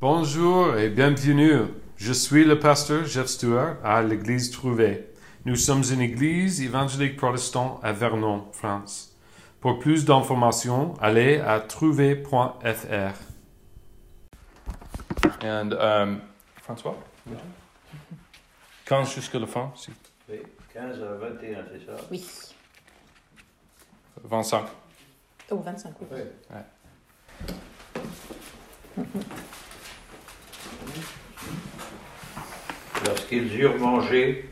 Bonjour et bienvenue. Je suis le pasteur Jeff Stewart à l'église Trouvé. Nous sommes une église évangélique protestante à Vernon, France. Pour plus d'informations, allez à trouvé.fr. And um, François, 15 jusqu'à la fin, si. Oui, 15 à 21, c'est ça? Oui. 25. Oh, 25, oui. Oui. Lorsqu'ils eurent mangé,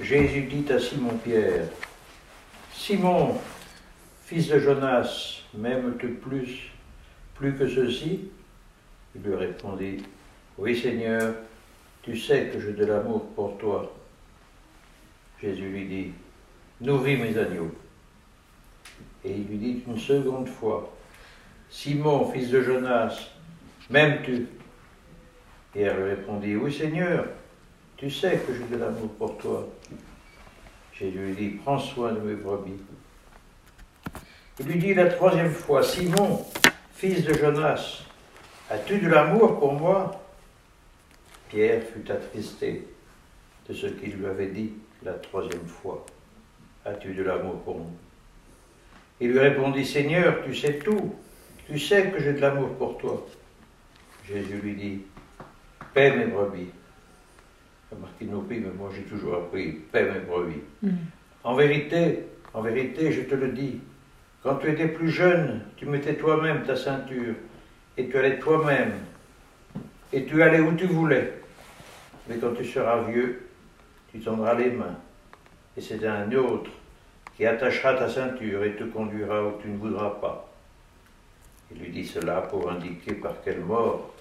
Jésus dit à Simon-Pierre, Simon, fils de Jonas, m'aimes-tu plus, plus que ceci? Il lui répondit, Oui Seigneur, tu sais que j'ai de l'amour pour toi. Jésus lui dit, Nourris mes agneaux. Et il lui dit une seconde fois, Simon, fils de Jonas, m'aimes-tu? Pierre lui répondit, Oui Seigneur, tu sais que j'ai de l'amour pour toi. Jésus lui dit, Prends soin de mes brebis. Il lui dit la troisième fois, Simon, fils de Jonas, as-tu de l'amour pour moi? Pierre fut attristé de ce qu'il lui avait dit la troisième fois. As-tu de l'amour pour moi? Il lui répondit, Seigneur, tu sais tout, tu sais que j'ai de l'amour pour toi. Jésus lui dit, paie mes brebis. Nos mais moi j'ai toujours appris, paie mes brebis. En vérité, en vérité, je te le dis, quand tu étais plus jeune, tu mettais toi-même ta ceinture, et tu allais toi-même, et tu allais où tu voulais. Mais quand tu seras vieux, tu tendras les mains, et c'est un autre qui attachera ta ceinture et te conduira où tu ne voudras pas. Il lui dit cela pour indiquer par quelle mort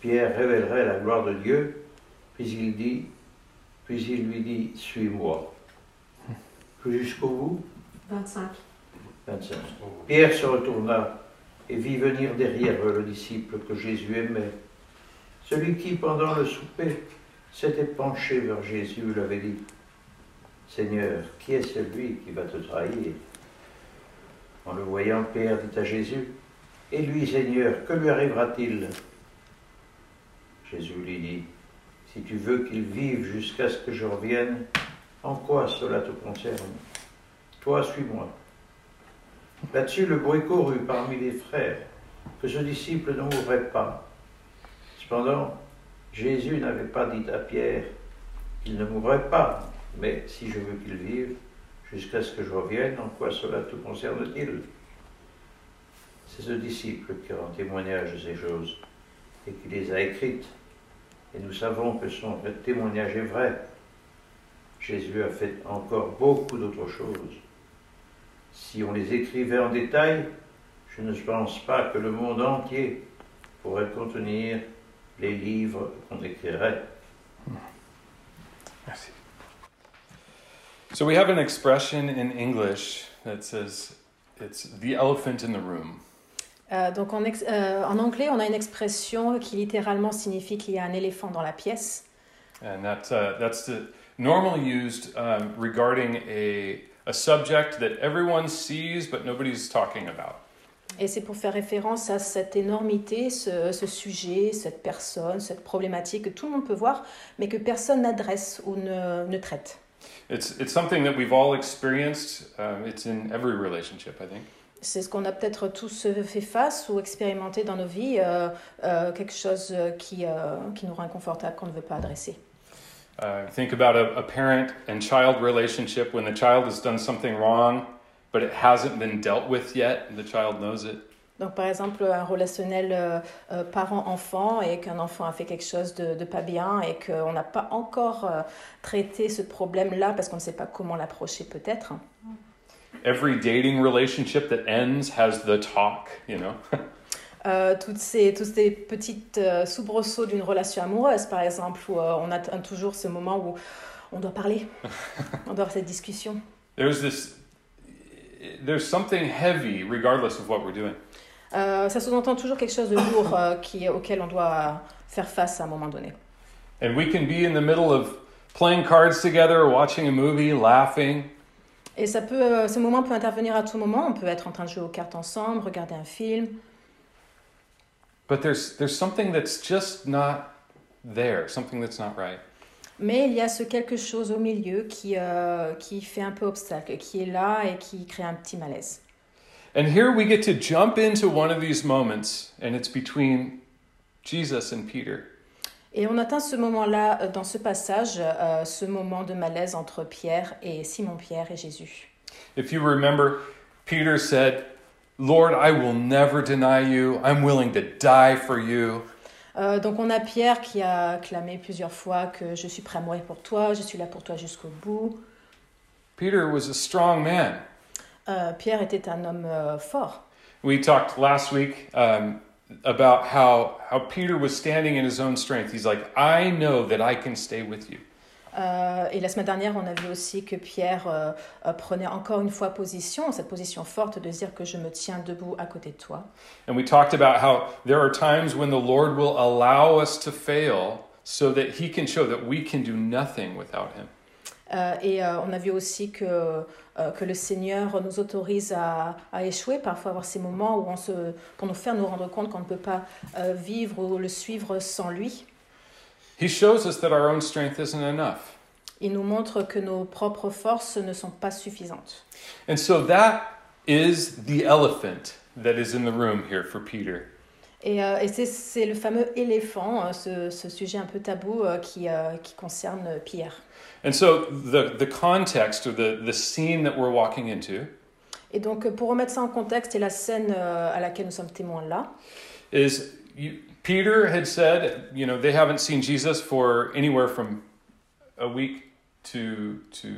Pierre révélerait la gloire de Dieu, puis il dit, puis il lui dit, suis-moi. Jusqu'au bout? 25. 25. Pierre se retourna et vit venir derrière eux le disciple que Jésus aimait. Celui qui, pendant le souper, s'était penché vers Jésus lui avait dit, Seigneur, qui est celui qui va te trahir? En le voyant, Pierre dit à Jésus, Et lui, Seigneur, que lui arrivera-t-il? Jésus lui dit, Si tu veux qu'il vive jusqu'à ce que je revienne, en quoi cela te concerne? Toi, suis-moi. Là-dessus, le bruit courut parmi les frères que ce disciple ne mourrait pas. Cependant, Jésus n'avait pas dit à Pierre qu'il ne mourrait pas, mais si je veux qu'il vive jusqu'à ce que je revienne, en quoi cela te concerne-t-il? C'est ce disciple qui rend témoignage de ces choses et qui les a écrites. Et nous savons que son témoignage est vrai. Jésus a fait encore beaucoup d'autres choses. Si on les écrivait en détail, je ne pense pas que le monde entier pourrait contenir les livres qu'on écrirait. Merci. So we have an expression in English that says it's the elephant in the room. Euh, donc en, ex- euh, en anglais, on a une expression qui littéralement signifie qu'il y a un éléphant dans la pièce. And uh, that's the, normally used um, regarding a, a subject that everyone sees but nobody's talking about. Et c'est pour faire référence à cette énormité, ce, ce sujet, cette personne, cette problématique que tout le monde peut voir, mais que personne n'adresse ou ne, ne traite. It's, it's something that we've all experienced. Um, it's in every relationship, I think. C'est ce qu'on a peut-être tous fait face ou expérimenté dans nos vies, euh, euh, quelque chose qui, euh, qui nous rend inconfortable, qu'on ne veut pas adresser. Uh, think about a, a parent and child relationship when the child has done something wrong, but it hasn't been dealt with yet, and the child knows it. Donc, par exemple, un relationnel euh, euh, parent-enfant et qu'un enfant a fait quelque chose de, de pas bien et qu'on n'a pas encore euh, traité ce problème-là parce qu'on ne sait pas comment l'approcher peut-être. Every dating relationship that ends has the talk, you know. Euh, toutes ces, toutes ces petites euh, soubresauts d'une relation amoureuse, par exemple, où euh, on a t- toujours ce moment où on doit parler, on doit avoir cette discussion. there's this, there's something heavy regardless of what we're doing. Euh, ça sous-entend toujours quelque chose de lourd euh, qui, auquel on doit faire face à un moment donné. And we can be in the middle of playing cards together, watching a movie, laughing, Et ça peut, euh, ce moment peut intervenir à tout moment. On peut être en train de jouer aux cartes ensemble, regarder un film. But there's, there's something that's just not there, something that's not right. Mais il y a ce quelque chose au milieu qui, euh, qui fait un peu obstacle, qui est là et qui crée un petit malaise. And here we get to jump into one of these moments, and it's between Jesus and Peter. Et on atteint ce moment-là euh, dans ce passage, euh, ce moment de malaise entre Pierre et Simon-Pierre et Jésus. If you remember, Peter said, Lord, I will never deny you. I'm willing to die for you. Euh, donc on a Pierre qui a clamé plusieurs fois que je suis prêt à mourir pour toi, je suis là pour toi jusqu'au bout. Peter was a strong man. Euh, Pierre était un homme euh, fort. We talked last week um, about how, how Peter was standing in his own strength. He's like, I know that I can stay with you. Euh, et la semaine dernière, on a vu aussi que Pierre euh, euh, prenait encore une fois position, cette position forte de dire que je me tiens debout à côté de toi. And we talked about how there are times when the Lord will allow us to fail so that he can show that we can do nothing without him. Euh, et euh, on a vu aussi que, euh, que le Seigneur nous autorise à, à échouer, parfois avoir ces moments où on se, pour nous faire nous rendre compte qu'on ne peut pas vivre ou le suivre sans lui. He shows us that our own strength isn't enough. Il nous montre que nos propres forces ne sont pas suffisantes. And so that is the elephant that is in the room here for Peter. Et, euh, et c'est- le fameux éléphant, ce, ce sujet un peu tabou euh, qui, euh, qui concerne Pierre. And so the, the context or the, the scene that we're walking into Et donc, euh, pour remettre ça en contexte, et la scène euh, à laquelle nous sommes témoins là, is you, Peter had said, you know, they haven't seen Jesus for anywhere from a week to to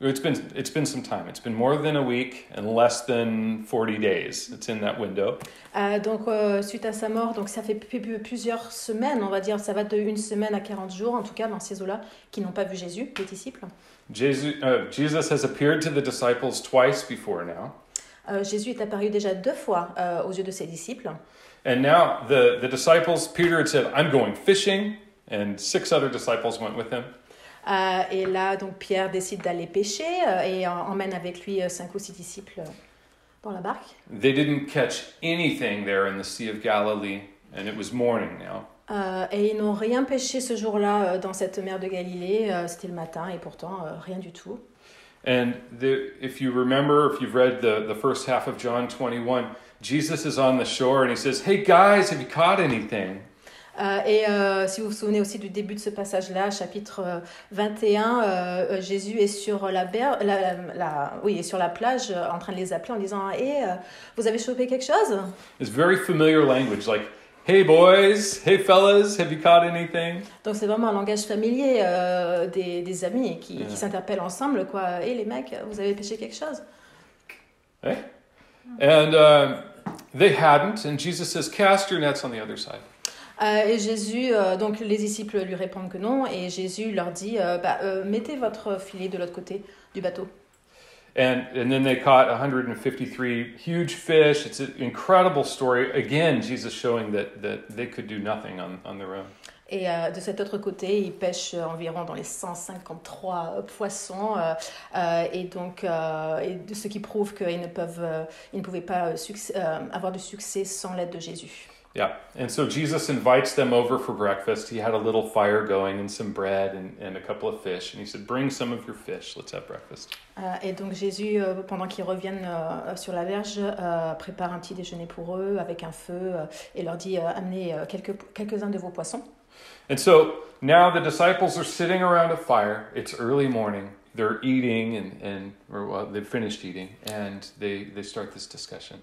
it's been it's been some time. It's been more than a week and less than 40 days. It's in that window. Euh, donc, euh, suite à sa mort, donc ça fait plusieurs semaines, on va dire, ça va de une semaine à 40 jours, en tout cas, dans ces eaux-là, qui n'ont pas vu Jésus, les disciples. Jesus, uh, Jesus has appeared to the disciples twice before now. Euh, Jésus est apparu déjà deux fois euh, aux yeux de ses disciples. And now the, the disciples, Peter had said, I'm going fishing, and six other disciples went with him. Euh, et là, donc, Pierre décide d'aller pêcher euh, et emmène avec lui euh, cinq ou six disciples euh, dans la barque. They didn't catch anything there in the Sea of Galilee, and it was morning now. Euh, et ils n'ont rien pêché ce jour-là dans cette mer de Galilée. C'était le matin et pourtant rien du tout. And the, if you remember, if you've read the, the first half of John 21, Jesus is on the shore and he says, Hey guys, have you caught anything? Euh, et euh, si vous vous souvenez aussi du début de ce passage-là, chapitre euh, 21, euh, Jésus est sur la, ber- la, la- la- oui, est sur la plage en train de les appeler en disant Hé, vous avez chopé quelque chose? It's very familiar language like, Hey boys, hey fellas, have you caught anything? Donc c'est vraiment un langage familier euh, des, des amis qui, Yeah. qui s'interpellent ensemble. quoi. Hé les mecs, vous avez pêché quelque chose? And uh, they hadn't, and Jesus says, Cast your nets on the other side. Euh, Et Jésus, euh, donc les disciples lui répondent que non, et Jésus leur dit euh, bah, euh, Mettez votre filet de l'autre côté du bateau. And, and then they caught 153 huge fish. It's an incredible story. Again, Jesus showing that, that they could do nothing on, on their own. Et euh, de cet autre côté, ils pêchent environ dans les 153 poissons, euh, euh, et donc euh, et ce qui prouve qu'ils ne peuvent, euh, ils ne pouvaient pas euh, euh, avoir de succès sans l'aide de Jésus. Yeah. And so Jesus invites them over for breakfast. He had a little fire going and some bread and, and a couple of fish. And he said, Bring some of your fish. Let's have breakfast. Euh, et donc Jésus, euh, pendant qu'ils reviennent euh, sur la verge, euh, prépare un petit déjeuner pour eux avec un feu euh, et leur dit euh, amenez euh, quelques, quelques-uns de vos poissons. And so now the disciples are sitting around a fire. It's early morning. They're eating and, and or well, they've finished eating and they, they start this discussion.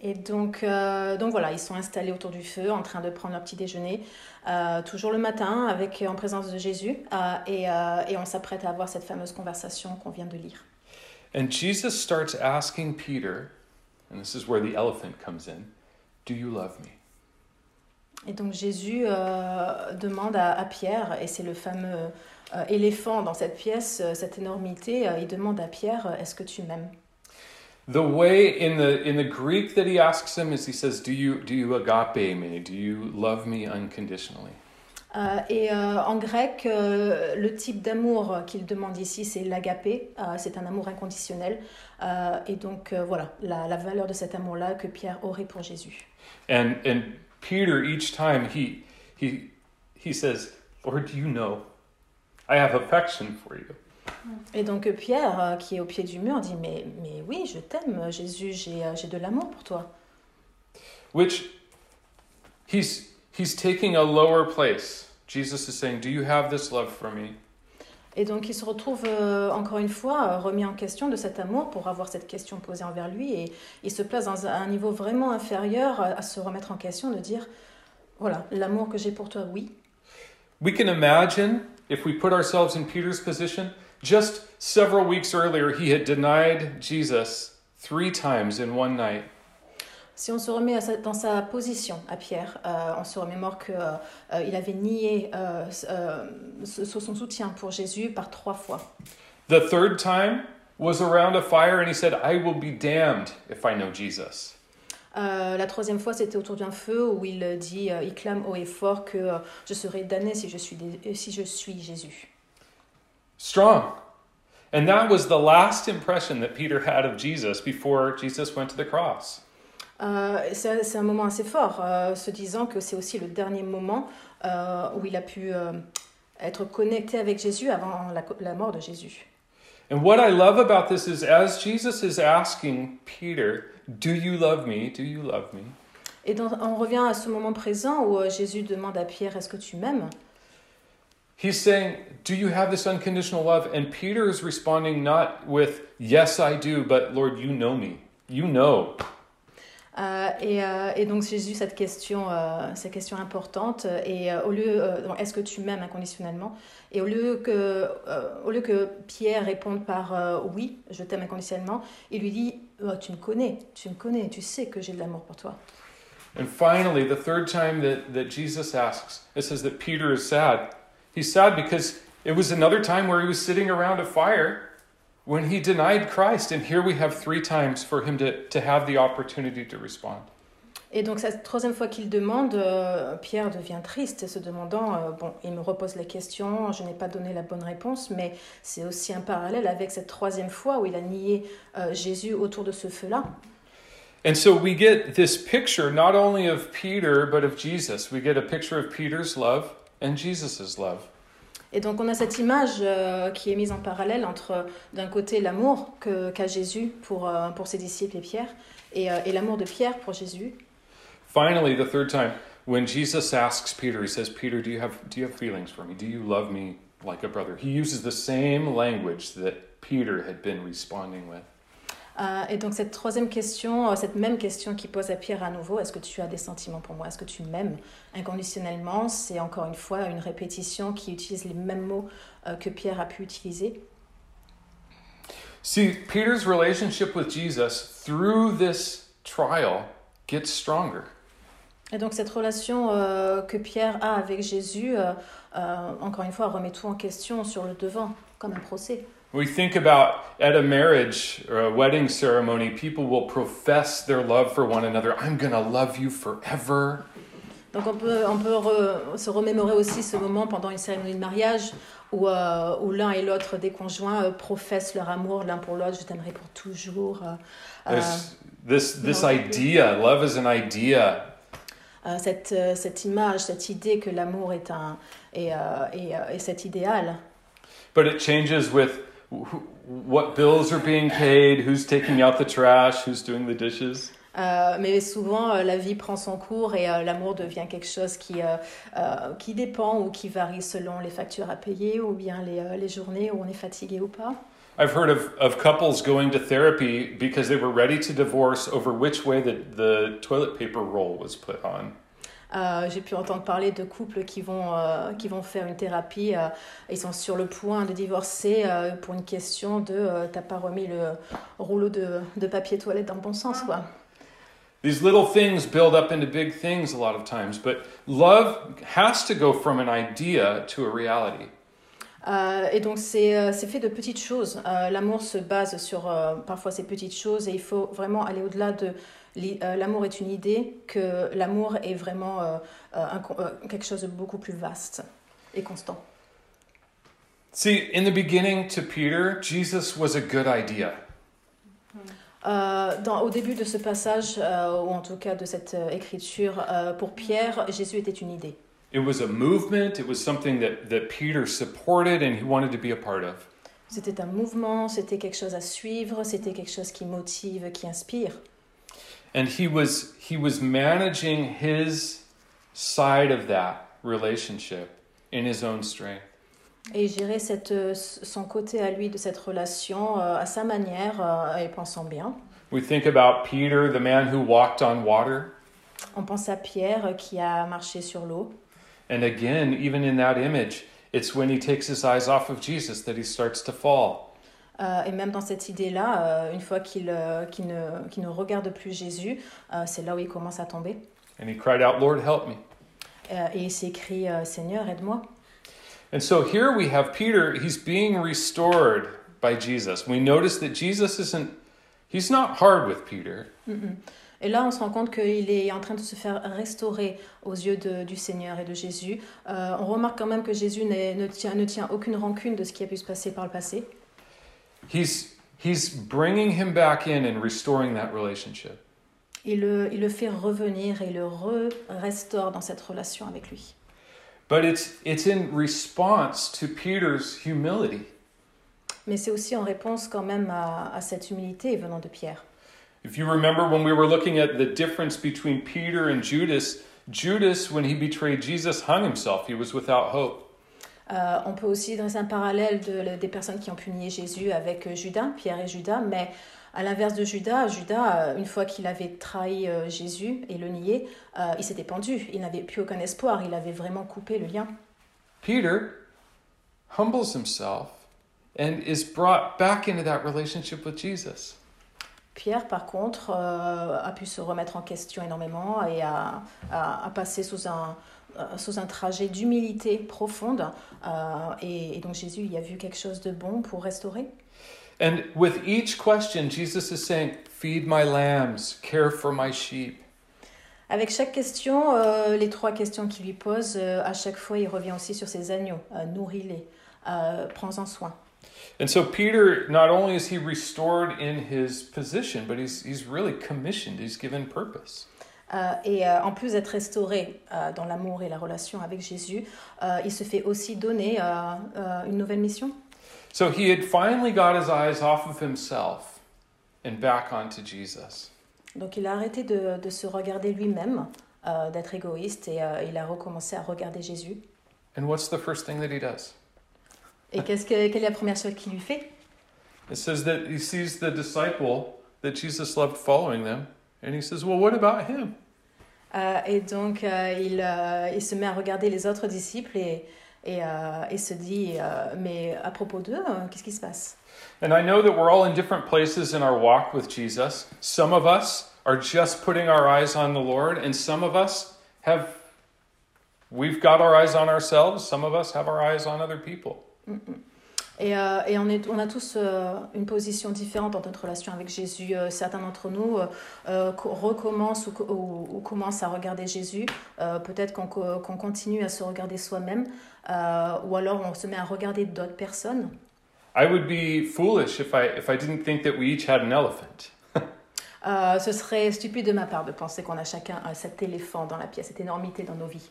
Et donc, euh, donc voilà, ils sont installés autour du feu en train de prendre leur petit déjeuner, euh, toujours le matin, avec, en présence de Jésus, euh, et, et on s'apprête à avoir cette fameuse conversation qu'on vient de lire. And Jesus starts asking Peter, and this is where the elephant comes in, Do you love me? Et donc Jésus demande à, à Pierre, et c'est le fameux éléphant dans cette pièce, cette énormité, il demande à Pierre, est-ce que tu m'aimes? The way in the in the Greek that he asks him is he says, "Do you do you agape me? Do you love me unconditionally?" Euh, et euh, en grec, euh, le type d'amour qu'il demande ici, c'est l'agapé, euh, c'est un amour inconditionnel. Euh, et donc euh, voilà, la, la valeur de cet amour-là que Pierre aurait pour Jésus. And and Peter, each time he he he says, Lord, do you know, I have affection for you. Et donc Pierre, euh, qui est au pied du mur, dit mais, mais oui, je t'aime, Jésus, j'ai euh, de l'amour pour toi. Which he's he's taking a lower place. Jesus is saying, Do you have this love for me? Et donc il se retrouve euh, encore une fois euh, remis en question de cet amour pour avoir cette question posée envers lui et il se place dans un niveau vraiment inférieur à, à se remettre en question, de dire voilà, l'amour que j'ai pour toi, oui. We can imagine if we put ourselves in Peter's position, just several weeks earlier, he had denied Jesus three times in one night. Si on se remet à sa- dans sa position à Pierre, euh, on se remémore qu'il avait nié euh, euh, ce- ce- son soutien pour Jésus par trois fois. The third time was around a fire, and he said, I will be damned if I know Jesus. Euh, la troisième fois, c'était autour d'un feu où il dit, euh, il clame haut et fort que euh, je serai damné si je suis, dé- si je suis Jésus. Strong. And that was the last impression that Peter had of Jesus before Jesus went to the cross. Euh, c'est c'est un moment assez fort, euh, se disant que c'est aussi le dernier moment euh, où il a pu euh, être connecté avec Jésus avant la, la mort de Jésus. And what I love about this is as Jesus is asking Peter, Do you love me? Do you love me? Et dans- on revient à ce moment présent où euh, Jésus demande à Pierre, est-ce que tu m'aimes He's saying, Do you have this unconditional love? And Peter is responding not with, Yes, I do, but Lord, you know me. You know. Euh, et, euh, et donc Jésus, cette question, euh, cette question importante, euh, et euh, au lieu, euh, est-ce que tu m'aimes inconditionnellement Et au lieu que, euh, au lieu que Pierre réponde par euh, oui, je t'aime inconditionnellement, il lui dit, Oh, tu me connais, tu me connais, tu sais que j'ai de l'amour pour toi. And finally, the third time that, that Jesus asks, it says that Peter is sad. He's sad because it was another time where he was sitting around a fire when he denied Christ. And here we have three times for him to, to have the opportunity to respond. Et donc cette troisième fois qu'il demande, euh, Pierre devient triste, se demandant, euh, bon, il me repose la question, je n'ai pas donné la bonne réponse, mais c'est aussi un parallèle avec cette troisième fois où il a nié euh, Jésus autour de ce feu-là. And so we get this picture not only of Peter, but of Jesus. We get a picture of Peter's love and Jesus' love. Et donc on a cette image euh, qui est mise en parallèle entre d'un côté l'amour qu'a Jésus pour, euh, pour ses disciples et Pierre, et, euh, et l'amour de Pierre pour Jésus. Finally, the third time, when Jesus asks Peter, he says, Peter, do you have, do you have feelings for me? Do you love me like a brother? He uses the same language that Peter had been responding with. Euh, et donc cette troisième question, euh, cette même question qui pose à Pierre à nouveau, est-ce que tu as des sentiments pour moi? Est-ce que tu m'aimes? Inconditionnellement C'est encore une fois une répétition qui utilise les mêmes mots euh, que Pierre a pu utiliser. See, Peter's relationship with Jesus through this trial gets stronger. Et donc cette relation euh, que Pierre a avec Jésus, encore une fois, remet tout en question sur le devant, comme un procès. We think about at a marriage or a wedding ceremony, people will profess their love for one another. I'm going to love you forever. Donc on peut, on peut re- se remémorer aussi ce moment pendant une cérémonie de mariage où, euh, où l'un et l'autre des conjoints euh, professent leur amour l'un pour l'autre, je t'aimerai pour toujours. euh, euh, this this idea, love is an idea. euh, cette, euh, cette image, cette idée que l'amour est un est, est, est cet idéal. But it changes with what bills are being paid, who's taking out the trash, who's doing the dishes. Euh, mais souvent, euh, la vie prend son cours et euh, l'amour devient quelque chose qui, euh, euh, qui dépend ou qui varie selon les factures à payer ou bien les, euh, les journées où on est fatigué ou pas. I've heard of, of couples going to therapy because they were ready to divorce over which way the, the toilet paper roll was put on. Euh, J'ai pu entendre parler de couples qui vont, euh, qui vont faire une thérapie. euh, ils sont sur le point de divorcer euh, pour une question de t'as pas remis le rouleau de, de papier toilette dans le bon sens. Quoi. These little things build up into big things a lot of times, but love has to go from an idea to a reality. Et donc c'est fait de petites choses. L'amour se base sur parfois ces petites choses et il faut vraiment aller au-delà de l'amour est une idée, que l'amour est vraiment euh, euh, un euh, quelque chose de beaucoup plus vaste et constant. See, in the beginning to Peter, Jesus was a good idea. Euh, dans, au début de ce passage, euh, ou en tout cas de cette euh, écriture, euh, pour Pierre, Jésus était une idée. It was a movement, it was something that, that Peter supported and he wanted to be a part of. C'était un mouvement, c'était quelque chose à suivre, c'était quelque chose qui motive, qui inspire. And he was he was managing his side of that relationship in his own strength. Et gérait cette, son côté à lui de cette relation euh, à sa manière euh, et pensant bien. We think about Peter, the man who walked on water. On pense à Pierre euh, qui a marché sur l'eau. And again, even in that image, it's when he takes his eyes off of Jesus that he starts to fall. Euh, et même dans cette idée-là, euh, une fois qu'il euh, qu'il ne, qu'il ne regarde plus Jésus, c'est là où il commence à tomber. And he cried out, Lord, help me. Et il s'écrie Seigneur, aide-moi. And so here we have Peter, he's being restored by Jesus. We notice that Jesus isn't, he's not hard with Peter. Mhm. Et là, on se rend compte qu'il est en train de se faire restaurer aux yeux de- du Seigneur et de Jésus. Euh, on remarque quand même que Jésus n'est- ne, tient, ne tient aucune rancune de ce qui a pu se passer par le passé. He's, he's bringing him back in and restoring that relationship. Il le, il le fait revenir et le re-restaure dans cette relation avec lui. But it's, it's in response to Peter's humility. Mais c'est aussi en réponse quand même à, à cette humilité venant de Pierre. If you remember when we were looking at the difference between Peter and Judas, Judas, when he betrayed Jesus, hung himself. He was without hope. Euh, on peut aussi dresser un parallèle de- des personnes qui ont pu nier Jésus avec euh, Judas, Pierre et Judas, mais à l'inverse de Judas, Judas, euh, une fois qu'il avait trahi Jésus et le nié, euh, il s'était pendu, il n'avait plus aucun espoir, il avait vraiment coupé le lien. Peter humbles himself and is brought back into that relationship with Jesus. Pierre, par contre, euh, a pu se remettre en question énormément et a, a- a passé sous un, sous un trajet d'humilité profonde. euh, et, et donc Jésus y a vu quelque chose de bon pour restaurer. And with each question, Jesus is saying, Feed my lambs, care for my sheep. Avec chaque question, euh, les trois questions qu'il lui pose, euh, à chaque fois, il revient aussi sur ses agneaux. Euh, Nourris-les, euh, prends-en soin. And so Peter, not only is he restored in his position, but he's, he's really commissioned, he's given purpose. Euh, et euh, en plus d'être restauré euh, dans l'amour et la relation avec Jésus, il se fait aussi donner une nouvelle mission. So he had finally got his eyes off of himself and back onto Jesus. Donc il a arrêté de, de se regarder lui-même, d'être égoïste, et il a recommencé à regarder Jésus. And what's the first thing that he does? Et qu'est-ce que, quelle est la première chose qu'il lui fait? It says that he sees the disciple that Jesus loved following them, and he says, Well, what about him? Euh, Et donc euh, il, euh, il se met à regarder les autres disciples et, et, euh, et se dit, euh, mais à propos d'eux, euh, qu'est-ce qui se passe And I know that we're all in different places in our walk with Jesus. Some of us are just putting our eyes on the Lord, and some of us have, we've got our eyes on ourselves, some of us have our eyes on other people. Et, euh, et on, est, on a tous euh, une position différente dans notre relation avec Jésus. Euh, certains d'entre nous co- recommencent ou, co- ou- ou commencent à regarder Jésus. Peut-être qu'on co- qu'on continue à se regarder soi-même. ou alors on se met à regarder d'autres personnes. I would be foolish if I, if I didn't think that we each had an elephant. Ce serait stupide de ma part de penser qu'on a chacun cet éléphant dans la pièce, cette énormité dans nos vies.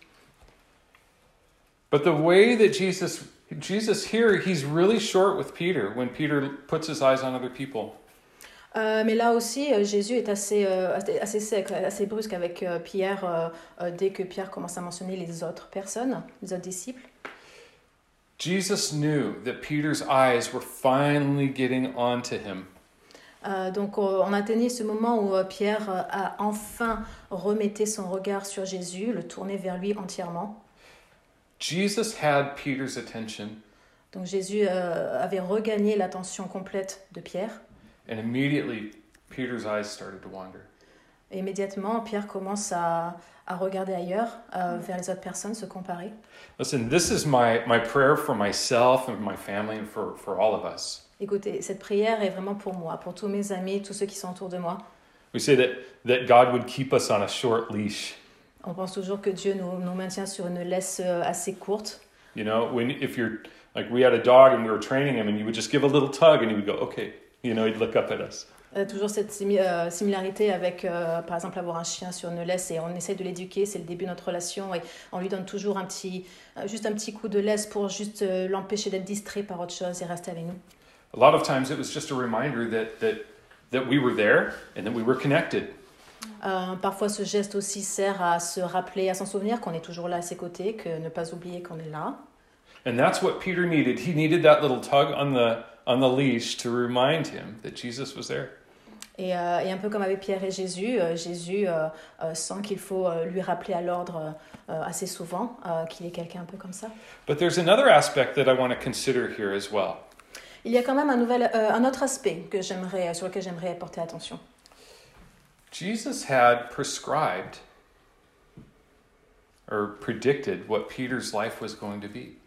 But the way that Jesus, Jesus here, he's really short with Peter when Peter puts his eyes on other people. Euh, mais là aussi, euh, Jésus est assez, euh, assez- sec, assez brusque avec euh, Pierre euh, euh, dès que Pierre commence à mentionner les autres personnes, les autres disciples. Jesus knew that Peter's eyes were finally getting onto him. Donc on atteignait ce moment où Pierre a enfin remetté son regard sur Jésus, le tourné vers lui entièrement. Jesus had Peter's attention, Donc Jésus euh, avait regagné l'attention complète de Pierre. and immediately Peter's eyes started to wander. Et immédiatement, Pierre commence à, à regarder ailleurs, euh, vers les autres personnes, se comparer. Listen, this is my, my prayer for myself and my family and for, for all of us. Écoutez, cette prière est vraiment pour moi, pour tous mes amis, tous ceux qui sont autour de moi. We say that, that God would keep us on a short leash. On pense toujours que Dieu nous, nous maintient sur une laisse euh, assez courte. You know, when if you're like we had a dog and we were training him and you would just give a little tug and he would go, okay, you know, he'd look up at us. Euh, toujours cette simi- euh, similarité avec, euh, par exemple, avoir un chien sur une laisse et on essaie de l'éduquer, c'est le début de notre relation et on lui donne toujours un petit, euh, juste un petit coup de laisse pour juste euh, l'empêcher d'être distrait par autre chose et rester avec nous. A lot of times it was just a reminder that, that, that we were there and that we were connected. Euh, parfois, ce geste aussi sert à se rappeler, à s'en souvenir qu'on est toujours là à ses côtés, que ne pas oublier qu'on est là. And that's what Peter needed. He needed that little tug on the, on the leash to remind him that Jesus was there. Et, euh, et un peu comme avec Pierre et Jésus, euh, Jésus euh, euh, sent qu'il faut euh, lui rappeler à l'ordre euh, assez souvent qu'il est quelqu'un un peu comme ça. But there's another aspect that I want to consider here as well. Il y a quand même un, nouvel, un autre aspect que j'aimerais, sur lequel j'aimerais porter attention. Jesus had prescribed or predicted what Peter's life was going to be.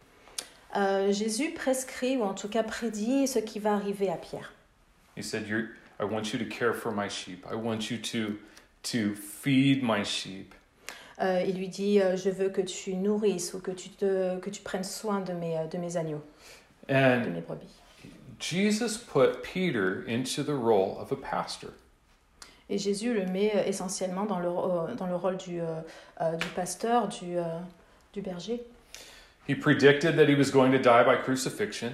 Euh, Jésus prescrit, ou en tout cas prédit, ce qui va arriver à Pierre. He said, You're, I want you to care for my sheep. I want you to, to feed my sheep. Euh, il lui dit euh, Je veux que tu nourrisses ou que tu, te, que tu prennes soin de mes, euh, de mes agneaux, de mes brebis. Jesus put Peter into the role of a pastor. Et Jésus le met euh, essentiellement dans le, euh, dans le rôle du, euh, du pasteur, du, du berger. He predicted that he was going to die by crucifixion.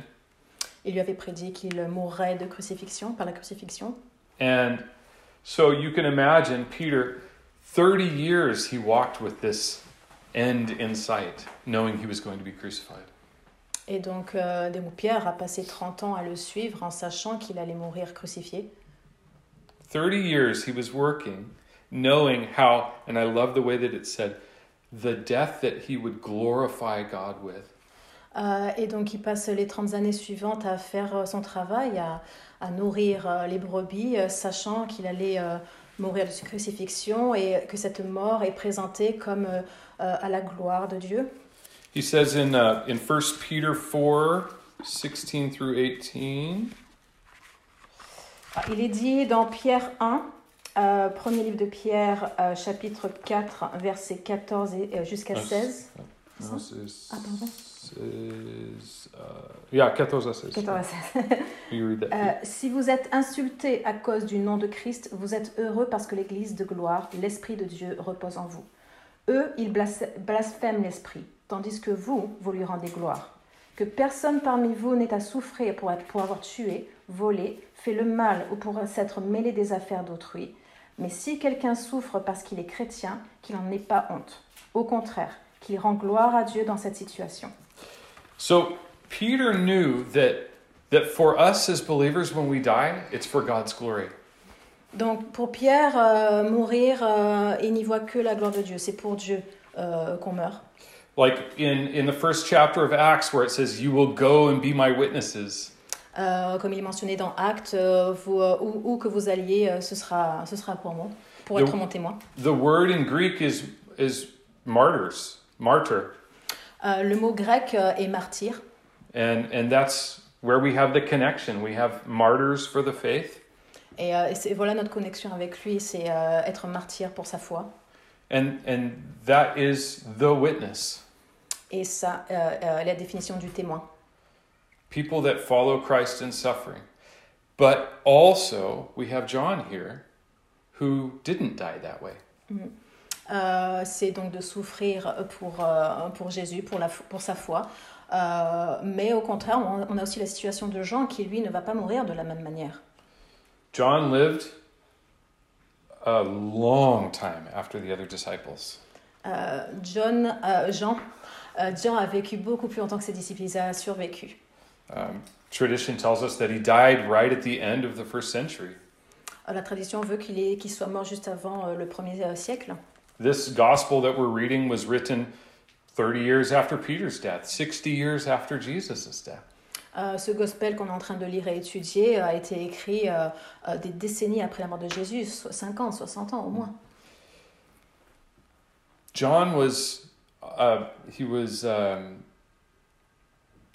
Il lui avait prédit qu'il mourrait de crucifixion, par la crucifixion. And so you can imagine Peter, 30 years he walked with this end in sight, knowing he was going to be crucified. Et donc, euh, Pierre a passé 30 ans à le suivre en sachant qu'il allait mourir crucifié. 30 years he was working, knowing how, and I love the way that it said, the death that he would glorify God with. Euh, et donc, il passe les 30 années suivantes à faire euh, son travail, à, à nourrir euh, les brebis, euh, sachant qu'il allait euh, mourir de crucifixion et que cette mort est présentée comme euh, à la gloire de Dieu. He says in, uh, in 1 Peter 4 16 through 18. Ah, Il est dit dans Pierre 1, euh, premier livre de Pierre, euh, chapitre 4, versets 14 et, euh, jusqu'à Ah, 16. No, it's- Ah, pardon. uh, yeah, 14 à 16. 14 à 16. You read that. Euh, si vous êtes insultés à cause du nom de Christ, vous êtes heureux parce que l'Église de gloire, l'Esprit de Dieu repose en vous. Eux, ils blas- blasphèment l'Esprit, tandis que vous, vous lui rendez gloire. Que personne parmi vous n'ait à souffrir pour, être, pour avoir tué, volé, fait le mal ou pour s'être mêlé des affaires d'autrui. Mais si quelqu'un souffre parce qu'il est chrétien, qu'il n'en ait pas honte. Au contraire, qu'il rend gloire à Dieu dans cette situation. So Peter knew that that for us as believers, when we die, it's for God's glory. Donc pour Pierre, euh, mourir, euh, il n'y voit que la gloire de Dieu. C'est pour Dieu euh, qu'on meurt. Like in in the first chapter of Acts, where it says, "You will go and be my witnesses." Euh, comme il est mentionné dans Actes, euh, vous, euh, où, où que vous alliez, euh, ce, sera, ce sera pour moi, pour Donc- être mon témoin. The word in Greek is is martyrs, martyr, Euh, le mot grec euh, est martyr. and and that's where we have the connection. We have martyrs for the faith, Et, euh, et voilà notre connexion avec lui, c'est euh, être martyr pour sa foi. and and that is the witness. Et ça, euh, euh, la définition du témoin. people that follow Christ in suffering. But also, we have John here who didn't die that way. Euh, c'est donc de souffrir pour, euh, pour Jésus, pour, la, pour sa foi. Euh, mais au contraire, on, on a aussi la situation de Jean qui, lui, ne va pas mourir de la même manière. John lived a long time after the other disciples. Euh, John, Jean, Jean a vécu beaucoup plus longtemps que ses disciples, il a survécu. Um, tradition tells us that he died right at the end of the first century. Euh, La tradition veut qu'il soit mort juste avant euh, le premier euh, siècle. This gospel that we're reading was written 30 years after Peter's death, 60 years after Jesus' death. Euh, ce gospel qu'on est en train de lire et étudier euh, a été écrit euh, euh, des décennies après la mort de Jésus, so- 50, 60 ans au moins. John was uh, he was um,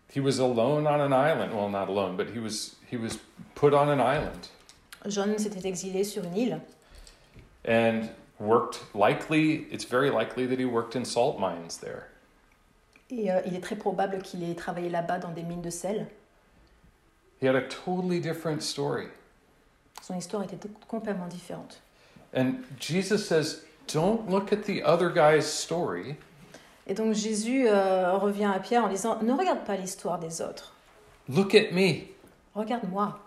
he was alone on an island. Well, not alone, but he was he was put on an island John s'était exilé sur une île and worked. Likely, it's very likely that he worked in salt mines there. et euh, il est très probable qu'il ait travaillé là-bas dans des mines de sel. He had a totally different story. Son histoire était complètement différente. And Jesus says, Don't look at the other guy's story. Et donc Jésus euh, revient à Pierre en disant Ne regarde pas l'histoire des autres. Look at me. Regarde-moi.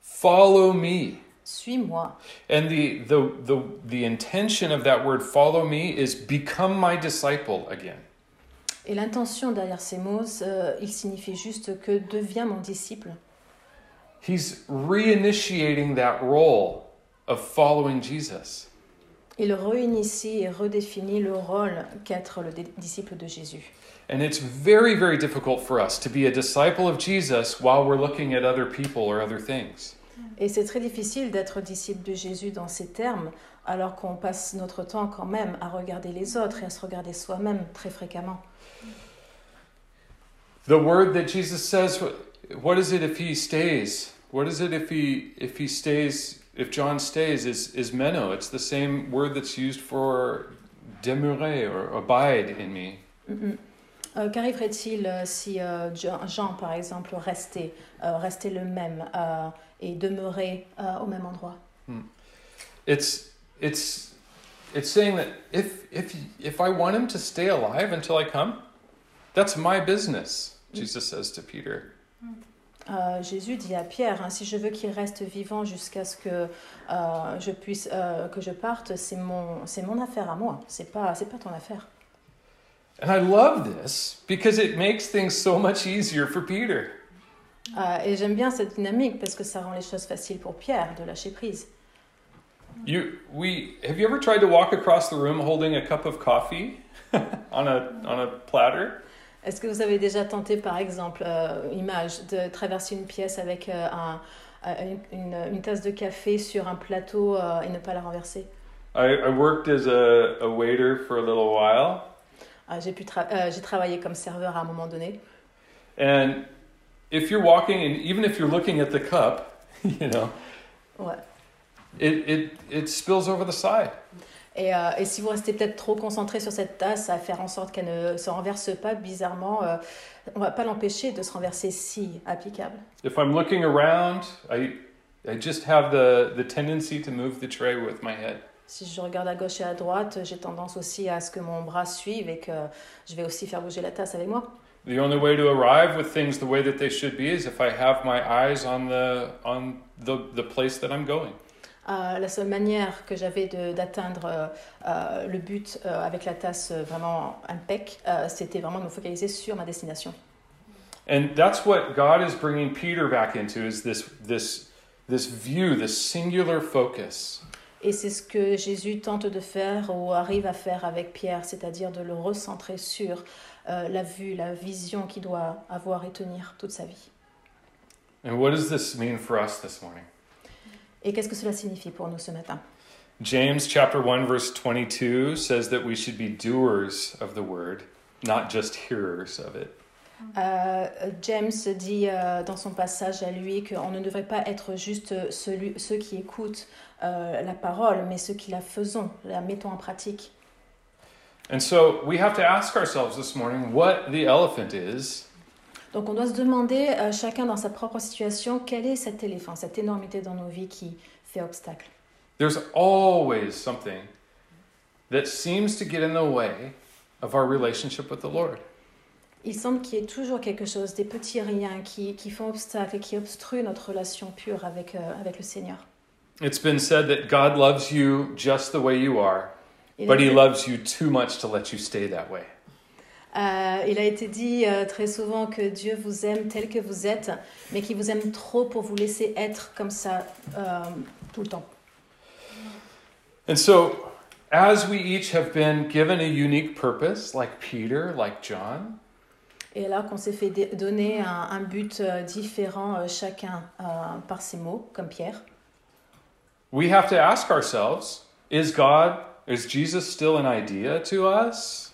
Follow me. Suis-moi. And the, the, the, the intention of that word, follow me, is become my disciple again. Et l'intention derrière ces mots, euh, il signifie juste que deviens mon disciple. He's reinitiating that role of following Jesus. Il réinitie et redéfinit le rôle qu'être le disciple de Jésus. And it's very, very difficult for us to be a disciple of Jesus while we're looking at other people or other things. Et c'est très difficile d'être disciple de Jésus dans ces termes, alors qu'on passe notre temps quand même à regarder les autres et à se regarder soi-même très fréquemment. The word that Jesus says, what is it if he stays? What is it if he if he stays? If John stays, is is meno. It's the same word that's used for demeurer or abide in me. Mm -mm. Euh, Qu'arriverait-il euh, si euh, Jean, par exemple, restait, euh, restait le même euh, et demeurait euh, au même endroit Hmm. It's it's it's saying that if if if I want him to stay alive until I come, that's my business. Jesus says to Peter. Euh, Jésus dit à Pierre, hein, si je veux qu'il reste vivant jusqu'à ce que euh, je puisse euh, que je parte, c'est mon c'est mon affaire à moi. C'est pas c'est pas ton affaire. And I love this because it makes things so much easier for Peter. Euh, et j'aime bien cette dynamique parce que ça rend les choses faciles pour Pierre de lâcher prise. You we have you ever tried to walk across the room holding a cup of coffee on a on a platter? Est-ce que vous avez déjà tenté, par exemple, euh, image, de traverser une pièce avec euh, un, euh, une, une, tasse de café sur un plateau euh, et ne pas la renverser? I, I worked as a, a waiter for a little while. Euh, J'ai pu tra j'ai travaillé comme serveur à un moment donné. And if you're walking and even if you're looking at the cup, you know, Ouais. it, it, it spills over the side. Et, euh, et si vous restez peut-être trop concentré sur cette tasse, à faire en sorte qu'elle ne se renverse pas, bizarrement, euh, on va pas l'empêcher de se renverser si applicable. If I'm looking around, I, I just have the, the tendency to move the tray with my head. Si je regarde à gauche et à droite, j'ai tendance aussi à ce que mon bras suive et que je vais aussi faire bouger la tasse avec moi. The only way to arrive with things the way that they should be is if I have my eyes on the on the, the place that I'm going. Euh, la seule manière que j'avais d'atteindre euh, euh, le but euh, avec la tasse vraiment impec, c'était vraiment de me focaliser sur ma destination. And that's what God is bringing Peter back into is this this this view, this singular focus. Et c'est ce que Jésus tente de faire ou arrive à faire avec Pierre, c'est-à-dire de le recentrer sur la vue, la vision qu'il doit avoir et tenir toute sa vie. And what does this mean for us this morning? Et qu'est-ce que cela signifie pour nous ce matin James chapter 1 verse 22 says that we should be doers of the word, not just hearers of it. Euh, James dit euh, dans son passage à lui qu'on ne devrait pas être juste celui, ceux qui écoutent euh, la parole, mais ceux qui la faisons, la mettons en pratique. And so we have to ask ourselves this morning what the elephant is Donc on doit se demander, euh, chacun dans sa propre situation, quel est cet éléphant, cette énormité dans nos vies qui fait obstacle. There's always something that seems to get in the way of our relationship with the Lord. Il semble qu'il y ait toujours quelque chose, des petits riens qui, qui font obstacle et qui obstruent notre relation pure avec, euh, avec le Seigneur. It's been said that God loves you just the way you are, Il, but a, He loves you too much to let you stay that way. Euh, il a été dit euh, très souvent que Dieu vous aime tel que vous êtes, mais qu'il vous aime trop pour vous laisser être comme ça euh, tout le temps. And so, as we each have been given a unique purpose, like Peter, like John, Et là qu'on s'est fait donner un, un but euh, différent euh, chacun euh, par ses mots, comme Pierre, we have to ask ourselves is God, is Jesus still an idea to us?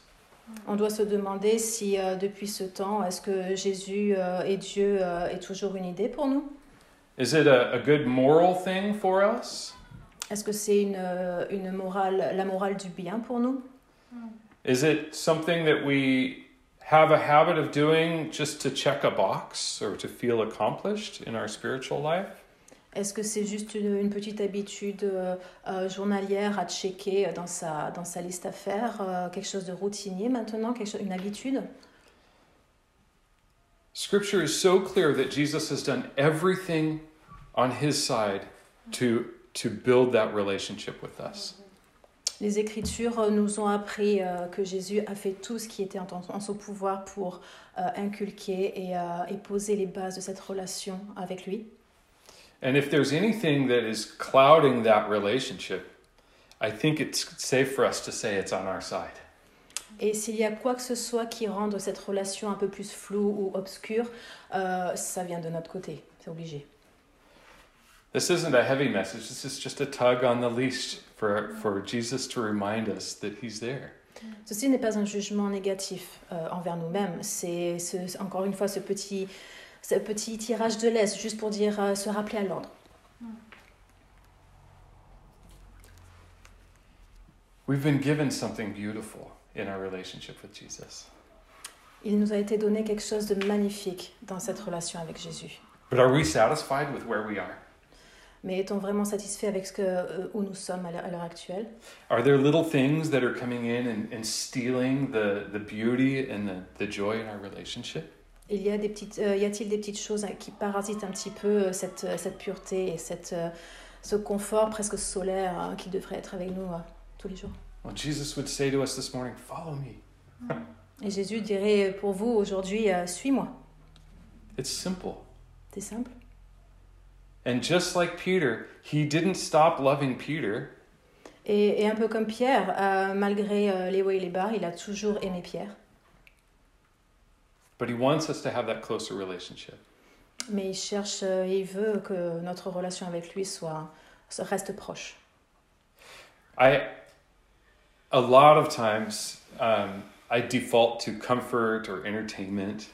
On doit se demander si euh, depuis ce temps, est-ce que Jésus euh, et Dieu euh, est toujours une idée pour nous? Is it a, a good moral thing for us? Est-ce que c'est une, euh, une morale, la morale du bien pour nous? Is it something that we have a habit of doing just to check a box or to feel accomplished in our spiritual life? Est-ce que c'est juste une, une petite habitude euh, euh, journalière à checker dans sa, dans sa liste à faire, euh, quelque chose de routinier maintenant, quelque chose, une habitude? Scripture is so clear that Jesus has done everything on his side to, to build that relationship with us. Les Écritures euh, nous ont appris euh, que Jésus a fait tout ce qui était en, en son pouvoir pour euh, inculquer et, euh, et poser les bases de cette relation avec lui. And if there's anything that is clouding that relationship, I think it's safe for us to say it's on our side. Et s'il y a quoi que ce soit qui rende cette relation un peu plus floue ou obscure, euh, ça vient de notre côté, c'est obligé. This isn't a heavy message. This is just a tug on the leash for, for Jesus to remind us that he's there. Ceci n'est pas un jugement négatif euh, envers nous-mêmes, c'est ce- encore une fois ce petit, ce petit tirage de laisse, juste pour dire euh, se rappeler à l'ordre. We've been given something beautiful in our relationship with Jesus. Il nous a été donné quelque chose de magnifique dans cette relation avec Jésus. But are we satisfied with where we are? Mais est-on vraiment satisfait avec ce que, euh, où nous sommes à l'heure à l'heure actuelle? Are there little things that are coming in and, and stealing the, the beauty and the, the joy in our relationship? Il y a des petites, euh, y a-t-il des petites choses hein, qui parasitent un petit peu euh, cette, euh, cette pureté et cette, ce confort presque solaire hein, qui devrait être avec nous euh, tous les jours? Well, Jesus would say to us this morning, Follow me. Et Jésus dirait pour vous aujourd'hui, euh, suis-moi. It's simple. C'est simple. And just like Peter, he didn't stop loving Peter. Et, et un peu comme Pierre, malgré les hauts et les bas, il a toujours aimé Pierre. But he wants us to have that closer relationship. Mais il cherche euh, et il veut que notre relation avec lui soit, reste proche. I, a lot of times, um, I default to comfort or entertainment.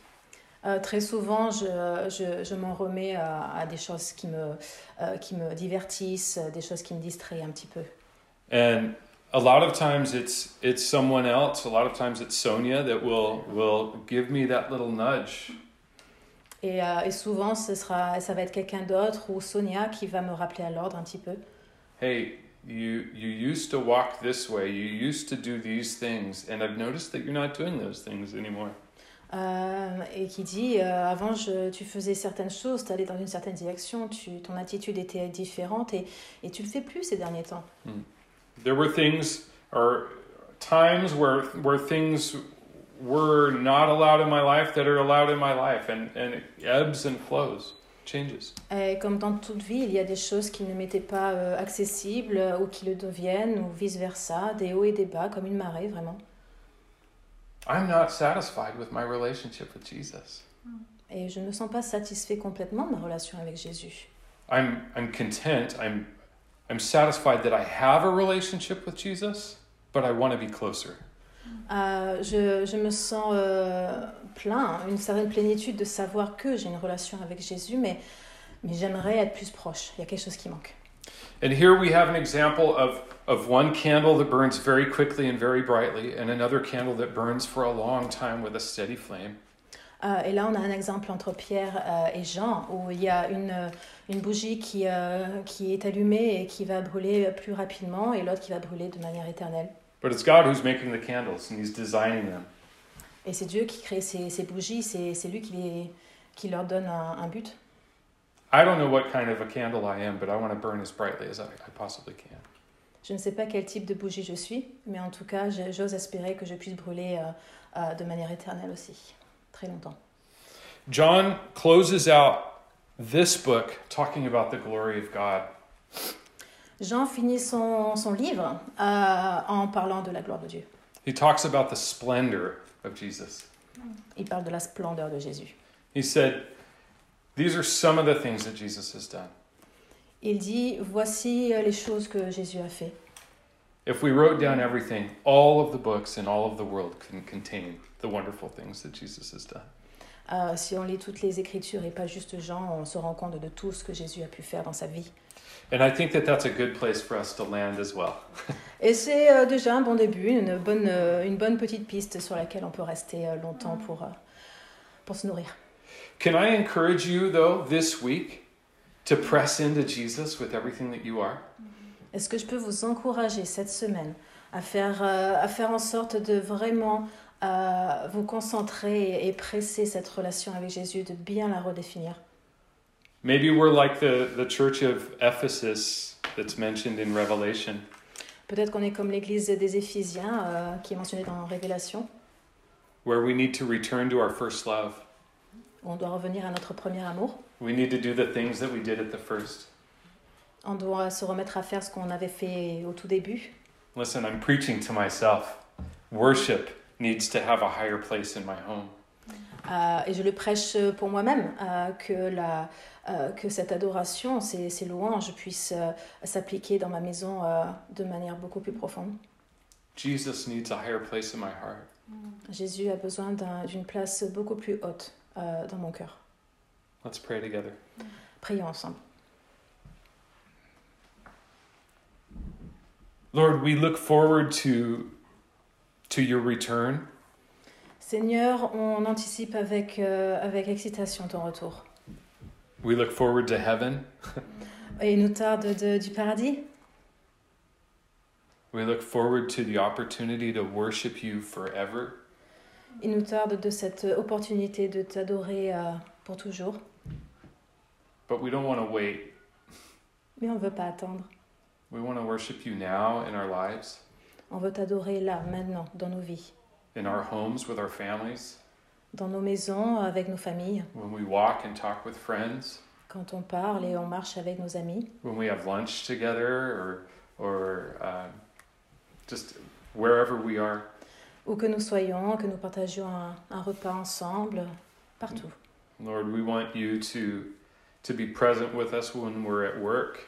Euh, très souvent, je, je, je m'en remets à, à des choses qui me, euh, qui me divertissent, des choses qui me distraient un petit peu. And a lot of times it's it's someone else. A lot of times it's Sonia that will will give me that little nudge. Et, euh, et souvent, ce sera, ça va être quelqu'un d'autre ou Sonia qui va me rappeler à l'ordre un petit peu. Hey, you you used to walk this way. You used to do these things, and I've noticed that you're not doing those things anymore. Euh, et qui dit euh, avant je, tu faisais certaines choses, tu allais dans une certaine direction, tu, ton attitude était différente et, et tu le fais plus ces derniers temps. There were things or times where where things were not allowed in my life that are allowed in my life, and and it ebbs and flows, changes. Et comme dans toute vie, il y a des choses qui ne m'étaient pas euh, accessibles euh, ou qui le deviennent ou vice-versa, des hauts et des bas comme une marée vraiment. I'm not satisfied with my relationship with Jesus. Et je ne me sens pas satisfait complètement de ma relation avec Jésus. I'm I'm content. I'm I'm satisfied that I have a relationship with Jesus, but I want to be closer. Euh, je, je me sens euh, plein, une certaine plénitude de savoir que j'ai une relation avec Jésus, mais, mais j'aimerais être plus proche. Il y a quelque chose qui manque. And here we have an example of of one candle that burns very quickly and very brightly, and another candle that burns for a long time with a steady flame. Euh, et là, on a un exemple entre Pierre euh, et Jean, où il y a une, euh, une bougie qui, euh, qui est allumée et qui va brûler plus rapidement, et l'autre qui va brûler de manière éternelle. But it's God who's making the candles, and He's designing them. Et c'est Dieu qui crée ces, ces bougies, c'est c'est lui qui, les, qui leur donne un, un but. I don't know what kind of a candle I am, but I want to burn as brightly as I, I possibly can. Je ne sais pas quel type de bougie je suis, mais en tout cas, j'ose espérer que je puisse brûler de manière éternelle aussi, très longtemps. John closes out this book talking about the glory of God. Jean finit son, son livre euh, en parlant de la gloire de Dieu. He talks about the splendor of Jesus. Il parle de la splendeur de Jésus. He said, These are some of the things that Jesus has done. Il dit, voici euh, les choses que Jésus a fait. If we wrote down everything, all of the books in all of the world can contain the wonderful things that Jesus has done. Euh, si on lit toutes les Écritures et pas juste Jean, on se rend compte de tout ce que Jésus a pu faire dans sa vie. And I think that that's a good place for us to land as well. Et c'est euh, déjà un bon début, une bonne, euh, une bonne petite piste sur laquelle on peut rester euh, longtemps pour, euh, pour se nourrir. Can I encourage you, though, this week to press into Jesus with everything that you are? Mm-hmm. Est-ce que je peux vous encourager cette semaine à faire, euh, à faire en sorte de vraiment euh, vous concentrer et presser cette relation avec Jésus, de bien la redéfinir? Maybe we're like the, the church of Ephesus that's mentioned in Revelation. Peut-être qu'on est comme l'église des Éphésiens euh, qui est mentionnée dans Révélation. where we need to return to our first love. On doit revenir à notre premier amour. We need to do the things that we did at the first. On doit se remettre à faire ce qu'on avait fait au tout début. Listen, I'm preaching to myself. Worship needs to have a higher place in my home. Euh, et je le prêche pour moi-même, euh, que, la, euh, que cette adoration, ces, ces louanges puissent s'appliquer dans ma maison de manière beaucoup plus profonde. Jesus needs a higher place in my heart. Jésus a besoin d'un- d'une place beaucoup plus haute dans mon cœur. Let's pray together. Prions ensemble. Lord, we look forward to to your return. Seigneur, on anticipe avec, euh, avec excitation ton retour. We look forward to heaven. Et il nous tarde de- du paradis. We look forward to the opportunity to worship you forever. Il nous tarde de cette opportunité de t'adorer euh, pour toujours. But we don't want to wait. Mais on ne veut pas attendre. We want to worship you now in our lives, On veut t'adorer là, maintenant, dans nos vies. in our homes with our families, Dans nos maisons, avec nos familles. when we walk and talk with friends, Quand on parle et on marche avec nos amis. when we have lunch together, or or um, just wherever we are. Où que nous soyons, que nous partagions un, un repas ensemble. Partout. Lord, we want you to to be present with us when we're at work,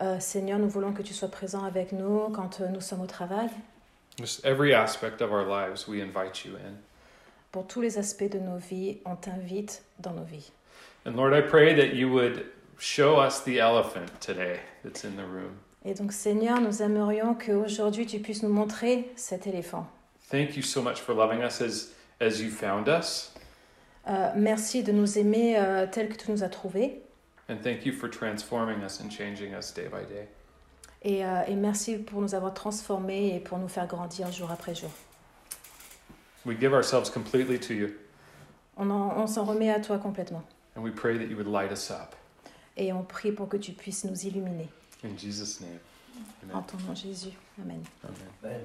Euh, Seigneur, nous voulons que tu sois présent avec nous quand euh, nous sommes au travail. just every aspect of our lives. We invite you in. Pour tous les aspects de nos vies, on t'invite dans nos vies. And Lord, I pray that you would show us the elephant today that's in the room. Et donc, Seigneur, nous aimerions qu'aujourd'hui tu puisses nous montrer cet éléphant. Thank you so much for loving us as as you found us, Euh, merci de nous aimer euh, tel que tu nous as trouvés. And thank you for transforming us and changing us day by day. Et, euh, et merci pour nous avoir transformés et pour nous faire grandir jour après jour. We give ourselves completely to you, On, en- on s'en remet à toi complètement. and we pray that you would light us up. Et on prie pour que tu puisses nous illuminer. In Jesus' name. En Amen. ton nom, Jésus. Amen. Amen. Ben,